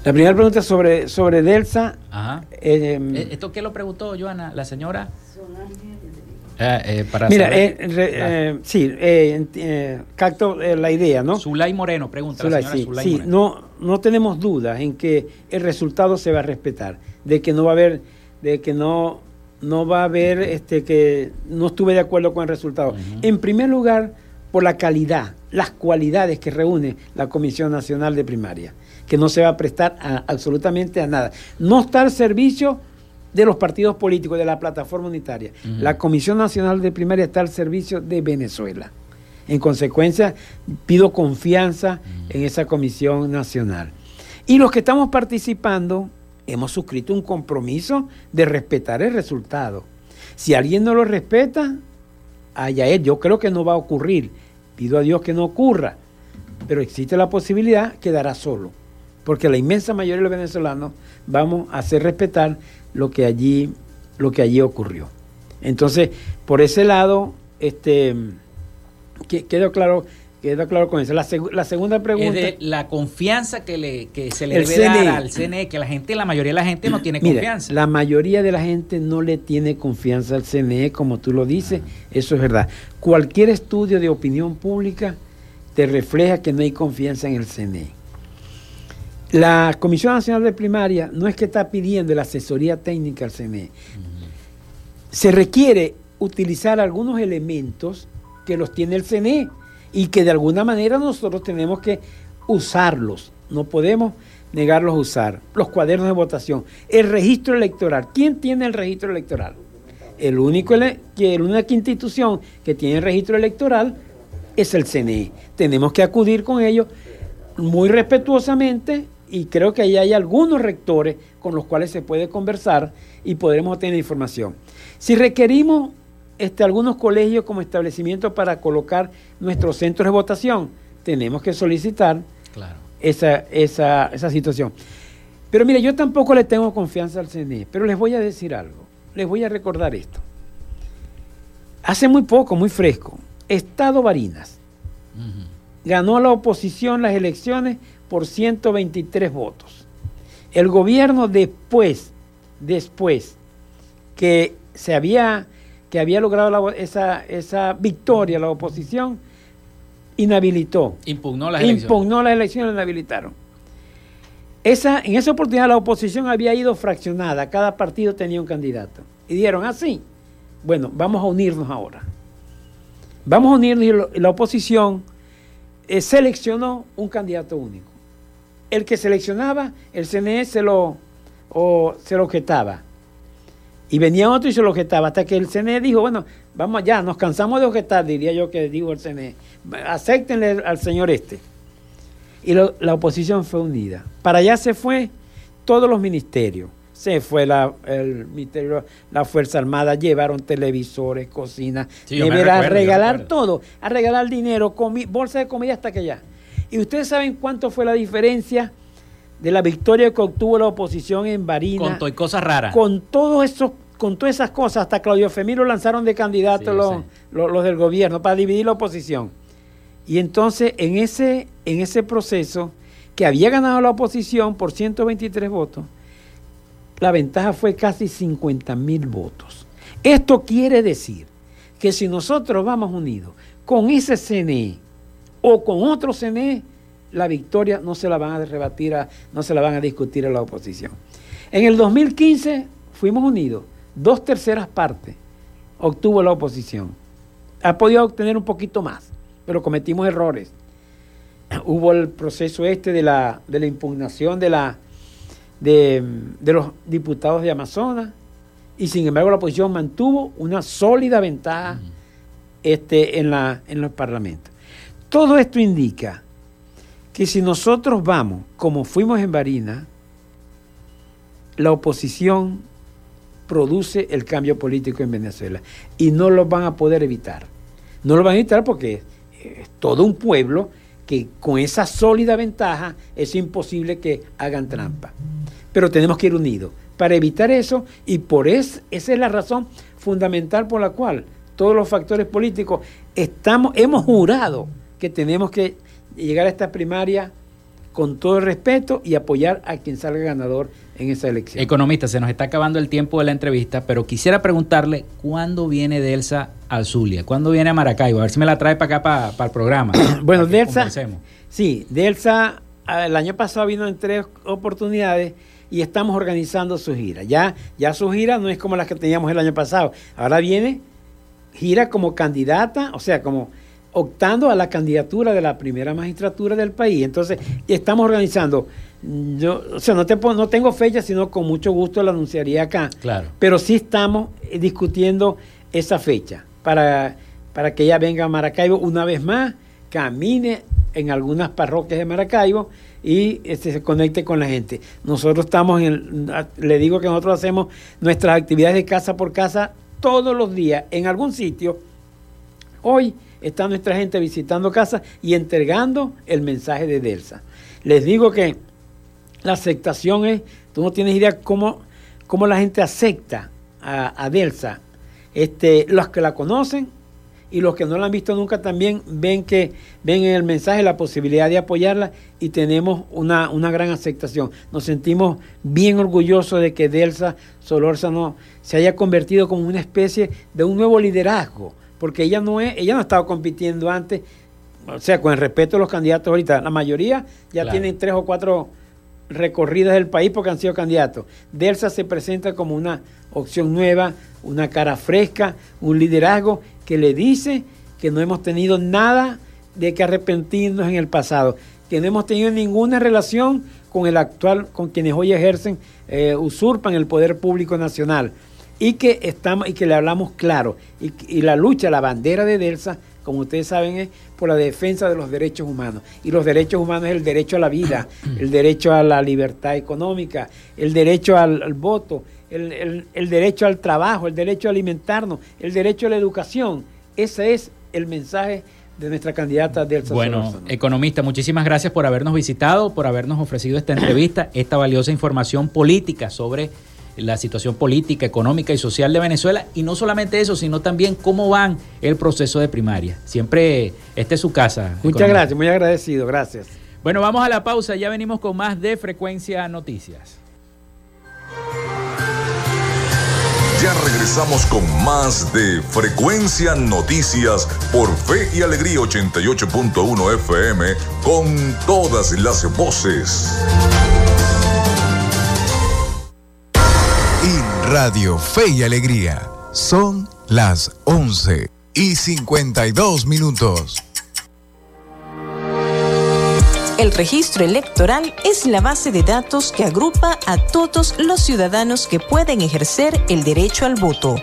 la primera pregunta sobre, sobre Delsa. Ajá. Em, eh, ¿Esto qué lo preguntó, Joana? La señora. Ah, eh, para Mira, eh, sí, capto la idea, ¿no? Zulay Moreno, pregunta la señora sí, sí No, no tenemos dudas en que el resultado se va a respetar, de que no va a haber, de que no, no va a haber, este, que no estuve de acuerdo con el resultado. En primer lugar, por la calidad, las cualidades que reúne la Comisión Nacional de Primaria que no se va a prestar absolutamente a nada. No está al servicio de los partidos políticos, de la plataforma unitaria. La Comisión Nacional de Primaria está al servicio de Venezuela. En consecuencia, pido confianza en esa Comisión Nacional. Y los que estamos participando hemos suscrito un compromiso de respetar el resultado. Si alguien no lo respeta, allá él. Yo creo que no va a ocurrir. Pido a Dios que no ocurra. Pero existe la posibilidad, quedará solo. Porque la inmensa mayoría de los venezolanos vamos a hacer respetar lo que allí, lo que allí ocurrió. Entonces, por ese lado, este, quedó claro Queda claro con eso. La, segunda pregunta. Es de la confianza que, le, que se le debe dar al CNE, que la gente, la mayoría de la gente no tiene confianza. La mayoría de la gente no le tiene confianza al CNE, como tú lo dices, eso es verdad. Cualquier estudio de opinión pública te refleja que no hay confianza en el CNE. La Comisión Nacional de Primaria no es que está pidiendo la asesoría técnica al CNE. Se requiere utilizar algunos elementos que los tiene el CNE y que de alguna manera nosotros tenemos que usarlos. No podemos negarlos a usar. Los cuadernos de votación, el registro electoral. ¿Quién tiene el registro electoral? El único que la única institución que tiene el registro electoral es el CNE. Tenemos que acudir con ellos muy respetuosamente y creo que ahí hay algunos rectores con los cuales se puede conversar y podremos obtener información. Si requerimos este, algunos colegios como establecimiento para colocar nuestros centros de votación. Tenemos que solicitar esa, esa, esa situación. Pero mire, yo tampoco le tengo confianza al CNE, pero les voy a decir algo, les voy a recordar esto. Hace muy poco, muy fresco, Estado Barinas ganó a la oposición las elecciones por 123 votos. El gobierno después, después que se había que había logrado esa, esa victoria, la oposición, inhabilitó. Impugnó las elecciones. Impugnó las elecciones, inhabilitaron. Esa, en esa oportunidad la oposición había ido fraccionada, cada partido tenía un candidato. Y dijeron, así, ah, bueno, vamos a unirnos ahora. Vamos a unirnos y la oposición eh, seleccionó un candidato único. El que seleccionaba, el CNE se lo, o, se lo objetaba. Y venía otro y se lo objetaba, hasta que el CNE dijo, bueno, vamos ya, nos cansamos de objetar, diría yo que dijo el CNE, acéptenle al señor este. Y la oposición fue unida. Para allá se fue todos los ministerios. Se fue la, el ministerio, la Fuerza Armada, llevaron televisores, cocinas, a regalar todo, a regalar dinero, bolsa de comida hasta que ya. Y ustedes saben cuánto fue la diferencia de la victoria que obtuvo la oposición en Barina. Con todo y cosas raras. Con todos esos con todas esas cosas, hasta Claudio Femiro lanzaron de candidato los, del gobierno para dividir la oposición. Y entonces en ese, en ese proceso, que había ganado la oposición por 123 votos, la ventaja fue casi 50 mil votos. Esto quiere decir que si nosotros vamos unidos con ese CNE o con otro CNE, la victoria no se la van a rebatir, no se la van a discutir a la oposición. En el 2015 fuimos unidos, dos terceras partes obtuvo la oposición. Ha podido obtener un poquito más, pero cometimos errores. Hubo el proceso este de la, de la impugnación de, la, de, los diputados de Amazonas y sin embargo la oposición mantuvo una sólida ventaja este, en, la, en los parlamentos. Todo esto indica que si nosotros vamos como fuimos en Barina, la oposición produce el cambio político en Venezuela y no lo van a poder evitar. No lo van a evitar porque es todo un pueblo que con esa sólida ventaja es imposible que hagan trampa. Pero tenemos que ir unidos para evitar eso y por eso esa es la razón fundamental por la cual todos los factores políticos estamos hemos jurado que tenemos que llegar a esta primaria con todo el respeto y apoyar a quien salga ganador en esa elección. Economista, se nos está acabando el tiempo de la entrevista, pero quisiera preguntarle cuándo viene Delsa al Zulia, cuándo viene a Maracaibo, a ver si me la trae para acá, para, el programa. bueno, Delsa, sí, Delsa el año pasado vino en tres oportunidades y estamos organizando su gira. Ya, ya su gira no es como las que teníamos el año pasado, ahora viene gira como candidata, o sea, como optando a la candidatura de la primera magistratura del país. Entonces, estamos organizando. Yo, o sea, no, te, no tengo fecha, sino con mucho gusto la anunciaría acá. Claro. Pero sí estamos eh, discutiendo esa fecha para, para que ella venga a Maracaibo una vez más, camine en algunas parroquias de Maracaibo y este, se conecte con la gente. Nosotros estamos en, le digo que nosotros hacemos nuestras actividades de casa por casa todos los días en algún sitio. Hoy está nuestra gente visitando casas y entregando el mensaje de Delsa. Les digo que la aceptación es, tú no tienes idea cómo, cómo la gente acepta a, Delsa. Este, los que la conocen y los que no la han visto nunca también ven que ven en el mensaje la posibilidad de apoyarla y tenemos una, una gran aceptación. Nos sentimos bien orgullosos de que Delsa Solórzano se haya convertido como una especie de un nuevo liderazgo, porque ella no es, ella no ha estado compitiendo antes, o sea, con el respeto de los candidatos ahorita, la mayoría ya tienen tres o cuatro recorridas del país porque han sido candidatos. Delsa se presenta como una opción nueva, una cara fresca, un liderazgo que le dice que no hemos tenido nada de que arrepentirnos en el pasado, que no hemos tenido ninguna relación con el actual, con quienes hoy ejercen, eh, usurpan el poder público nacional y que estamos y que le hablamos claro y, y la lucha, la bandera de Delsa, como ustedes saben, es por la defensa de los derechos humanos. Y los derechos humanos es el derecho a la vida, el derecho a la libertad económica, el derecho al, al voto, el, derecho al trabajo, el derecho a alimentarnos, el derecho a la educación. Ese es el mensaje de nuestra candidata del Bueno, economista, muchísimas gracias por habernos visitado, por habernos ofrecido esta entrevista, esta valiosa información política sobre la situación política, económica y social de Venezuela. Y no solamente eso, sino también cómo van el proceso de primaria. Siempre, esta es su casa. Muchas gracias, muy agradecido, gracias. Bueno, vamos a la pausa, ya venimos con más de Frecuencia Noticias. Ya regresamos con más de Frecuencia Noticias por Fe y Alegría 88.1 FM con todas las voces. Radio Fe y Alegría son las 11 y 52 minutos. El registro electoral es la base de datos que agrupa a todos los ciudadanos que pueden ejercer el derecho al voto.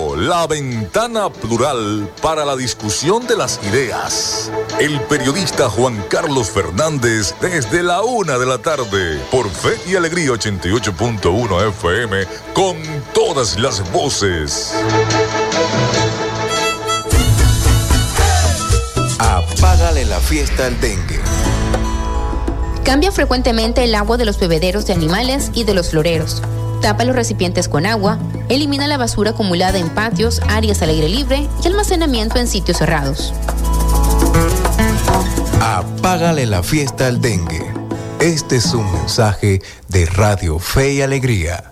la ventana plural para la discusión de las ideas. El periodista Juan Carlos Fernández desde la una de la tarde por Fe y Alegría 88.1 FM con todas las voces. Apágale la fiesta al dengue. Cambia frecuentemente el agua de los bebederos de animales y de los floreros. Tapa los recipientes con agua, elimina la basura acumulada en patios, áreas al aire libre y almacenamiento en sitios cerrados. Apágale la fiesta al dengue. Este es un mensaje de Radio Fe y Alegría.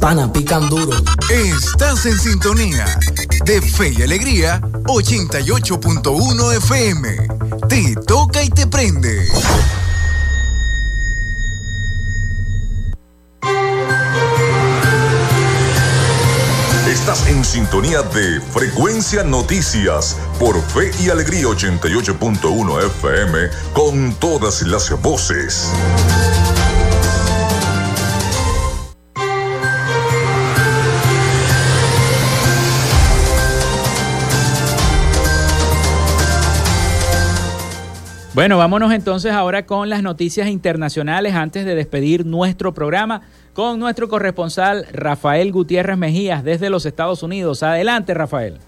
Pana, pican duro. Estás en sintonía de Fe y Alegría 88.1 FM. Te toca y te prende. En sintonía de Frecuencia Noticias por Fe y Alegría 88.1 FM con todas las voces. Bueno, vámonos entonces ahora con las noticias internacionales antes de despedir nuestro programa con nuestro corresponsal Rafael Gutiérrez Mejías desde los Estados Unidos. Adelante, Rafael.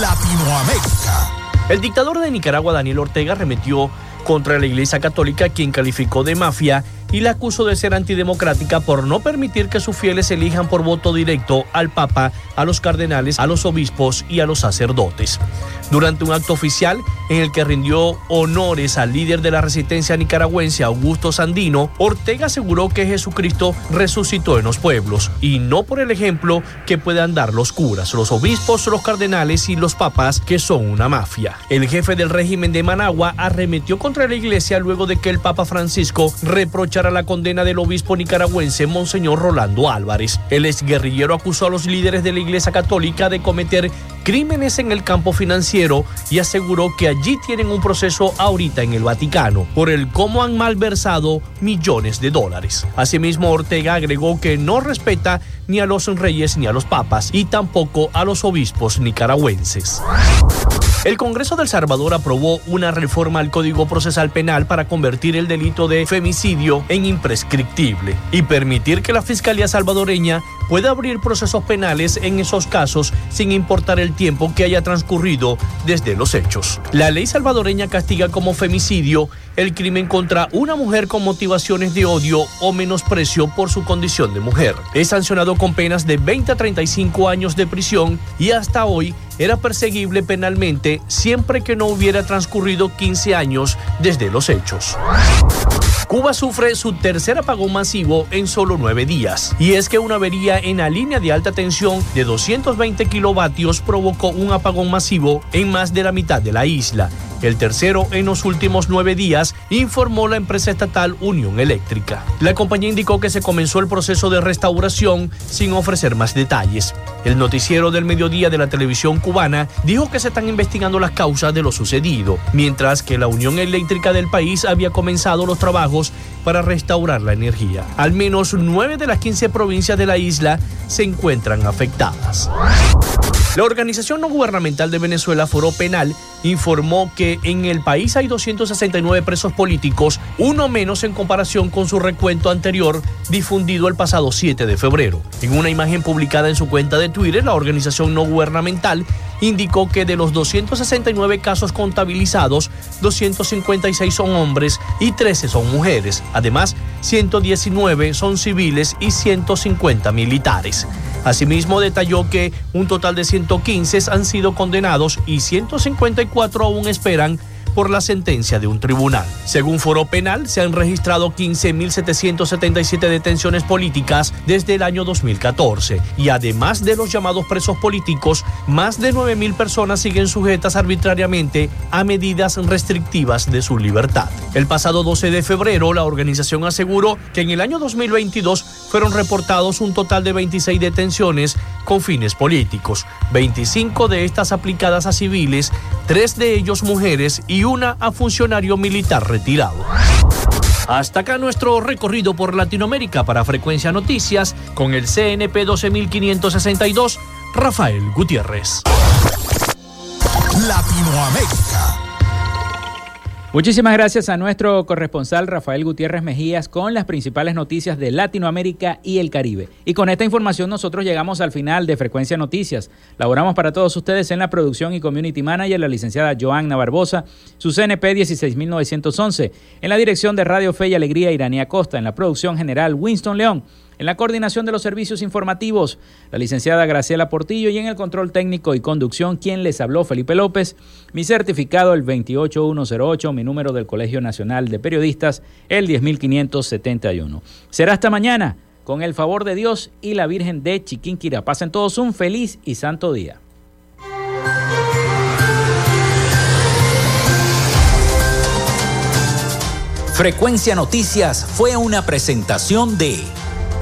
Latinoamérica. El dictador de Nicaragua, Daniel Ortega, remetió contra la Iglesia Católica, quien calificó de mafia y la acusó de ser antidemocrática por no permitir que sus fieles elijan por voto directo al Papa, a los cardenales, a los obispos y a los sacerdotes. Durante un acto oficial en el que rindió honores al líder de la resistencia nicaragüense Augusto Sandino, Ortega aseguró que Jesucristo resucitó en los pueblos y no por el ejemplo que puedan dar los curas, los obispos, los cardenales y los papas que son una mafia. El jefe del régimen de Managua arremetió contra la iglesia luego de que el Papa Francisco reprochara la condena del obispo nicaragüense Monseñor Rolando Álvarez. El exguerrillero acusó a los líderes de la iglesia católica de cometer crímenes en el campo financiero y aseguró que allí tienen un proceso ahorita en el Vaticano por el cómo han malversado millones de dólares. Asimismo, Ortega agregó que no respeta ni a los reyes ni a los papas y tampoco a los obispos nicaragüenses. El Congreso del Salvador aprobó una reforma al Código Procesal Penal para convertir el delito de femicidio en imprescriptible y permitir que la Fiscalía salvadoreña pueda abrir procesos penales en esos casos sin importar el tiempo que haya transcurrido desde los hechos. La ley salvadoreña castiga como femicidio el crimen contra una mujer con motivaciones de odio o menosprecio por su condición de mujer. Es sancionado con penas de 20 a 35 años de prisión y hasta hoy era perseguible penalmente siempre que no hubiera transcurrido 15 años desde los hechos. Cuba sufre su tercer apagón masivo en solo nueve días. Y es que una avería en la línea de alta tensión de 220 kilovatios provocó un apagón masivo en más de la mitad de la isla el tercero en los últimos nueve días, informó la empresa estatal Unión Eléctrica. La compañía indicó que se comenzó el proceso de restauración sin ofrecer más detalles. El noticiero del mediodía de la televisión cubana dijo que se están investigando las causas de lo sucedido, mientras que la Unión Eléctrica del país había comenzado los trabajos para restaurar la energía. Al menos nueve de las 15 provincias de la isla se encuentran afectadas. La organización no gubernamental de Venezuela Foro Penal informó que en el país hay 269 presos políticos, uno menos en comparación con su recuento anterior difundido el pasado 7 de febrero. En una imagen publicada en su cuenta de Twitter, la organización no gubernamental indicó que de los 269 casos contabilizados, 256 son hombres y 13 son mujeres. Además, 119 son civiles y 150 militares. Asimismo, detalló que un total de 115 han sido condenados y 154 aún esperan por la sentencia de un tribunal. Según Foro Penal, se han registrado 15.777 detenciones políticas desde el año 2014 y además de los llamados presos políticos, más de 9.000 personas siguen sujetas arbitrariamente a medidas restrictivas de su libertad. El pasado 12 de febrero, la organización aseguró que en el año 2022 fueron reportados un total de 26 detenciones con fines políticos, 25 de estas aplicadas a civiles, tres de ellos mujeres y una a funcionario militar retirado. Hasta acá nuestro recorrido por Latinoamérica para Frecuencia Noticias con el CNP 12562, Rafael Gutiérrez. Latinoamérica. Muchísimas gracias a nuestro corresponsal Rafael Gutiérrez Mejías con las principales noticias de Latinoamérica y el Caribe. Y con esta información nosotros llegamos al final de Frecuencia Noticias. Laboramos para todos ustedes en la producción y community manager la licenciada Joanna Barbosa, su CNP 16911, en la dirección de Radio Fe y Alegría Iranía Costa, en la producción general Winston León. En la coordinación de los servicios informativos, la licenciada Graciela Portillo y en el control técnico y conducción, quien les habló, Felipe López. Mi certificado, el 28108, mi número del Colegio Nacional de Periodistas, el 10571. Será hasta mañana, con el favor de Dios y la Virgen de Chiquinquira. Pasen todos un feliz y santo día. Frecuencia Noticias fue una presentación de...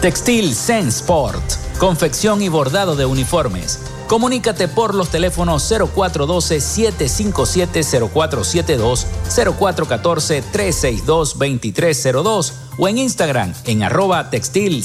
Textil Sensport, confección y bordado de uniformes. Comunícate por los teléfonos 0412-757-0472, 0414-362-2302 o en Instagram en arroba textil